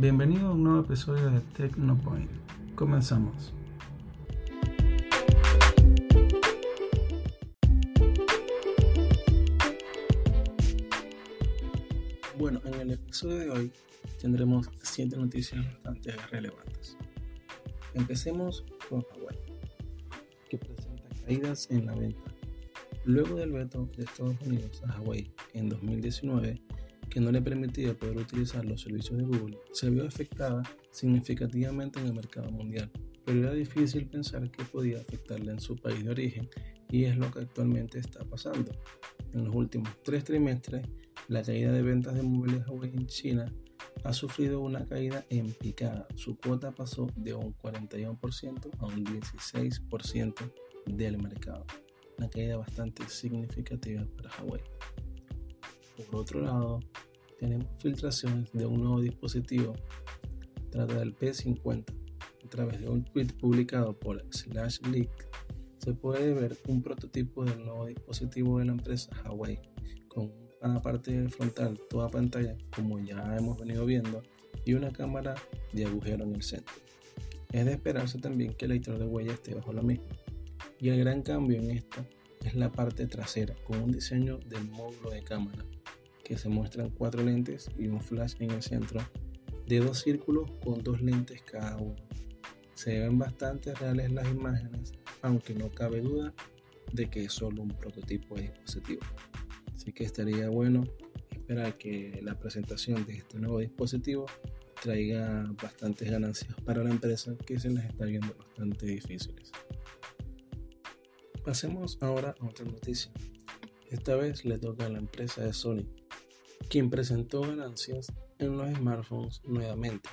Bienvenido a un nuevo episodio de Tecnopoint. Comenzamos. Bueno, en el episodio de hoy tendremos 7 noticias bastante relevantes. Empecemos con Huawei, que presenta caídas en la venta. Luego del veto de Estados Unidos a Huawei en 2019, que no le permitía poder utilizar los servicios de Google, se vio afectada significativamente en el mercado mundial, pero era difícil pensar que podía afectarle en su país de origen y es lo que actualmente está pasando. En los últimos tres trimestres, la caída de ventas de móviles Huawei en China ha sufrido una caída en picada. Su cuota pasó de un 41% a un 16% del mercado. Una caída bastante significativa para Huawei. Por otro lado, tenemos filtraciones de un nuevo dispositivo. Trata del P50. A través de un tweet publicado por Slash Leak, se puede ver un prototipo del nuevo dispositivo de la empresa Huawei con una parte frontal toda pantalla como ya hemos venido viendo y una cámara de agujero en el centro. Es de esperarse también que el lector de huella esté bajo la misma. Y el gran cambio en esta es la parte trasera con un diseño del módulo de cámara que se muestran cuatro lentes y un flash en el centro de dos círculos con dos lentes cada uno. Se ven bastante reales las imágenes, aunque no cabe duda de que es solo un prototipo de dispositivo. Así que estaría bueno esperar que la presentación de este nuevo dispositivo traiga bastantes ganancias para la empresa que se les está viendo bastante difíciles. Pasemos ahora a otra noticia. Esta vez le toca a la empresa de Sony, quien presentó ganancias en los smartphones nuevamente.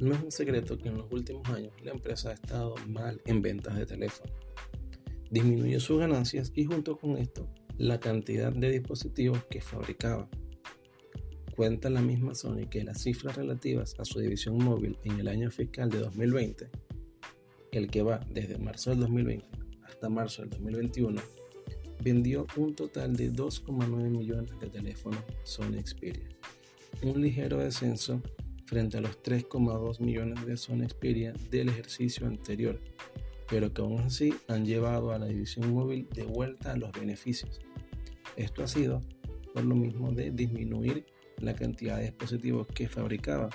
No es un secreto que en los últimos años la empresa ha estado mal en ventas de teléfono. Disminuyó sus ganancias y junto con esto la cantidad de dispositivos que fabricaba. Cuenta la misma Sony que las cifras relativas a su división móvil en el año fiscal de 2020, el que va desde marzo del 2020 hasta marzo del 2021, vendió un total de 2,9 millones de teléfonos Sony Xperia, un ligero descenso frente a los 3,2 millones de Sony Xperia del ejercicio anterior, pero que aún así han llevado a la división móvil de vuelta a los beneficios. Esto ha sido por lo mismo de disminuir la cantidad de dispositivos que fabricaba,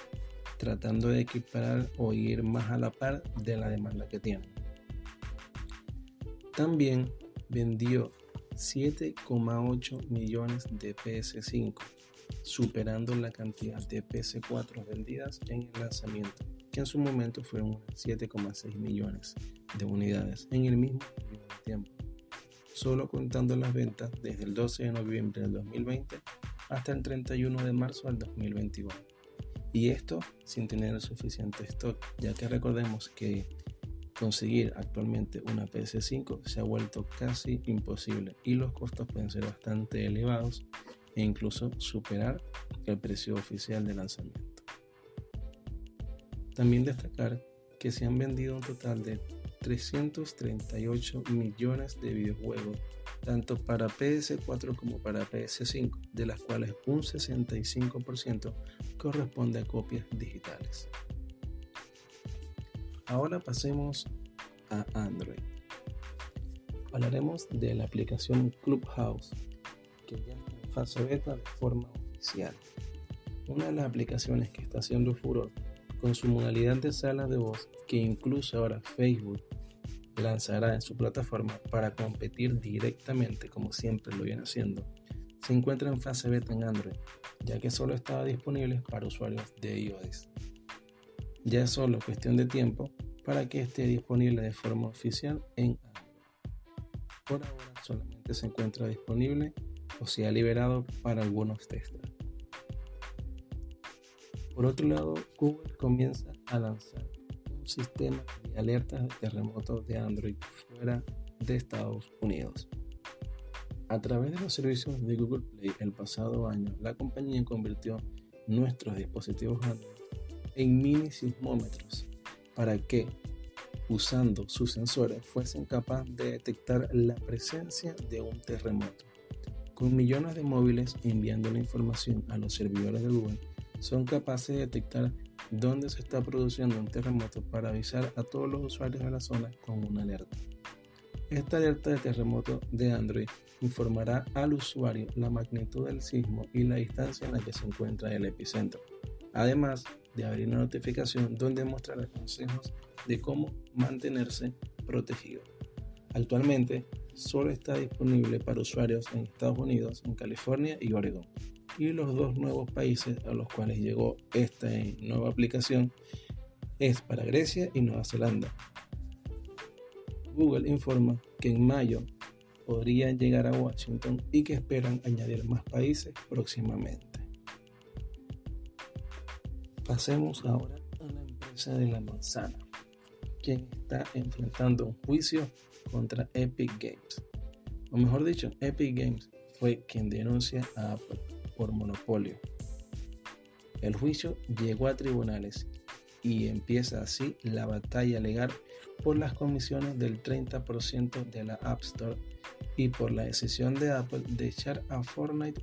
tratando de equiparar o ir más a la par de la demanda que tiene. También vendió 7,8 millones de PS5, superando la cantidad de PS4 vendidas en el lanzamiento, que en su momento fueron 7,6 millones de unidades en el mismo tiempo, solo contando las ventas desde el 12 de noviembre del 2020 hasta el 31 de marzo del 2021. Y esto sin tener el suficiente stock, ya que recordemos que Conseguir actualmente una PS5 se ha vuelto casi imposible y los costos pueden ser bastante elevados e incluso superar el precio oficial de lanzamiento. También destacar que se han vendido un total de 338 millones de videojuegos, tanto para PS4 como para PS5, de las cuales un 65% corresponde a copias digitales. Ahora pasemos a Android. Hablaremos de la aplicación Clubhouse, que ya está en fase beta de forma oficial. Una de las aplicaciones que está haciendo furor con su modalidad de sala de voz, que incluso ahora Facebook lanzará en su plataforma para competir directamente como siempre lo viene haciendo, se encuentra en fase beta en Android, ya que solo estaba disponible para usuarios de iOS. Ya es solo cuestión de tiempo para que esté disponible de forma oficial en Android. Por ahora solamente se encuentra disponible o se ha liberado para algunos testers. Por otro lado, Google comienza a lanzar un sistema de alertas de terremotos de Android fuera de Estados Unidos. A través de los servicios de Google Play el pasado año, la compañía convirtió nuestros dispositivos Android en mini sismómetros para que, usando sus sensores, fuesen capaces de detectar la presencia de un terremoto. Con millones de móviles enviando la información a los servidores de Google, son capaces de detectar dónde se está produciendo un terremoto para avisar a todos los usuarios de la zona con una alerta. Esta alerta de terremoto de Android informará al usuario la magnitud del sismo y la distancia en la que se encuentra el epicentro, además de abrir una notificación donde mostrará consejos de cómo mantenerse protegido. Actualmente solo está disponible para usuarios en Estados Unidos, en California y Oregon. Y los dos nuevos países a los cuales llegó esta nueva aplicación es para Grecia y Nueva Zelanda, Google informa que en mayo podrían llegar a Washington y que esperan añadir más países próximamente. Pasemos ahora a la empresa de la manzana, quien está enfrentando un juicio contra Epic Games. O mejor dicho, Epic Games fue quien denuncia a Apple por monopolio. El juicio llegó a tribunales y empieza así la batalla legal por las comisiones del 30% de la App Store y por la decisión de Apple de echar a Fortnite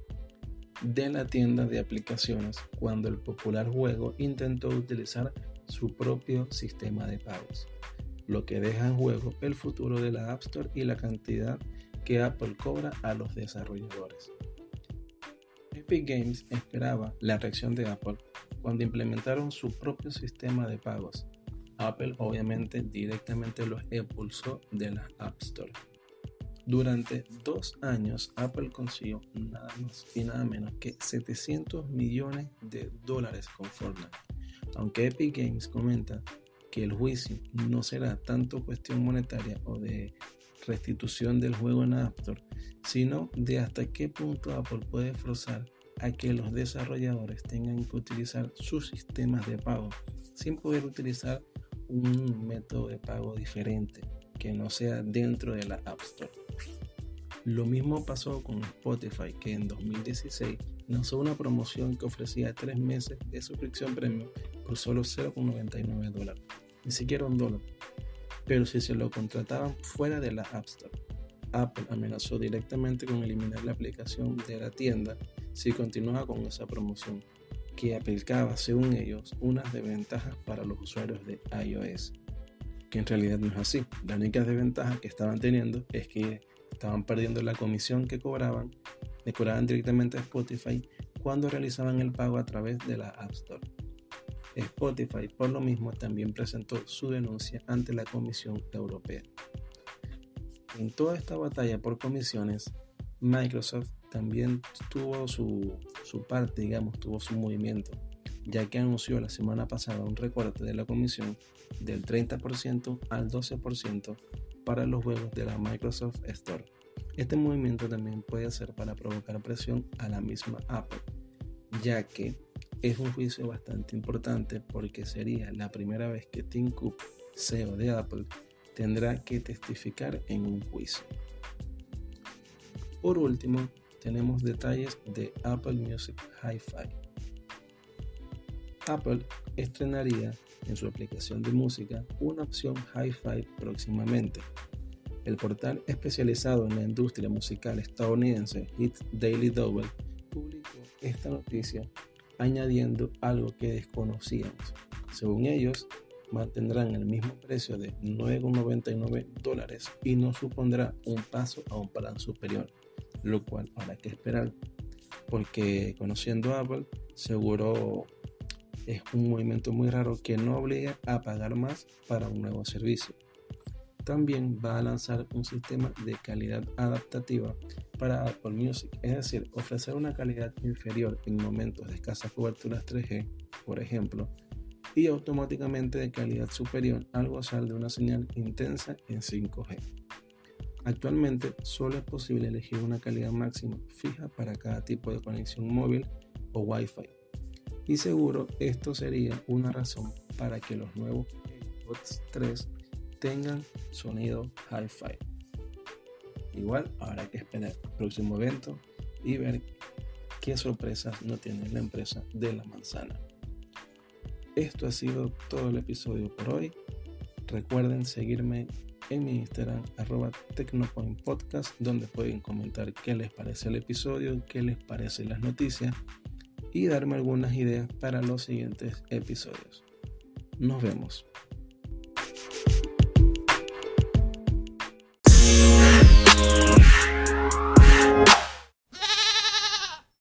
de la tienda de aplicaciones cuando el popular juego intentó utilizar su propio sistema de pagos, lo que deja en juego el futuro de la App Store y la cantidad que Apple cobra a los desarrolladores. Epic Games esperaba la reacción de Apple cuando implementaron su propio sistema de pagos. Apple obviamente directamente los expulsó de la App Store. Durante dos años Apple consiguió nada más y nada menos que 700 millones de dólares con Fortnite. Aunque Epic Games comenta que el juicio no será tanto cuestión monetaria o de restitución del juego en App Store, sino de hasta qué punto Apple puede forzar a que los desarrolladores tengan que utilizar sus sistemas de pago sin poder utilizar un método de pago diferente que no sea dentro de la App Store. Lo mismo pasó con Spotify, que en 2016 lanzó una promoción que ofrecía tres meses de suscripción premium por solo 0,99 dólares, ni siquiera un dólar, pero si se lo contrataban fuera de la App Store. Apple amenazó directamente con eliminar la aplicación de la tienda si continuaba con esa promoción, que aplicaba, según ellos, unas desventajas para los usuarios de iOS, que en realidad no es así. La única desventaja que estaban teniendo es que estaban perdiendo la comisión que cobraban, le cobraban directamente a Spotify cuando realizaban el pago a través de la App Store. Spotify, por lo mismo, también presentó su denuncia ante la Comisión Europea. En toda esta batalla por comisiones, Microsoft también tuvo su, parte, digamos, tuvo su movimiento, ya que anunció la semana pasada un recorte de la comisión del 30% al 12% para los juegos de la Microsoft Store. Este movimiento también puede ser para provocar presión a la misma Apple, ya que es un juicio bastante importante porque sería la primera vez que Tim Cook, CEO de Apple, tendrá que testificar en un juicio. Por último, tenemos detalles de Apple Music Hi-Fi. Apple estrenaría en su aplicación de música una opción Hi-Fi próximamente. El portal especializado en la industria musical estadounidense Hits Daily Double publicó esta noticia añadiendo algo que desconocíamos. Según ellos, mantendrán el mismo precio de 9,99 dólares y no supondrá un paso a un plan superior lo cual habrá que esperar porque conociendo Apple seguro es un movimiento muy raro que no obliga a pagar más para un nuevo servicio. También va a lanzar un sistema de calidad adaptativa para Apple Music, es decir, ofrecer una calidad inferior en momentos de escasa cobertura 3G, por ejemplo, y automáticamente de calidad superior al gozar de una señal intensa en 5G. Actualmente solo es posible elegir una calidad máxima fija para cada tipo de conexión móvil o Wi-Fi. Y seguro esto sería una razón para que los nuevos AirPods 3 tengan sonido Hi-Fi. Igual habrá que esperar el próximo evento y ver qué sorpresas no tiene la empresa de la manzana. Esto ha sido todo el episodio por hoy. Recuerden seguirme en mi Instagram, arroba Tecnopointpodcast, donde pueden comentar qué les parece el episodio, qué les parecen las noticias y darme algunas ideas para los siguientes episodios. Nos vemos.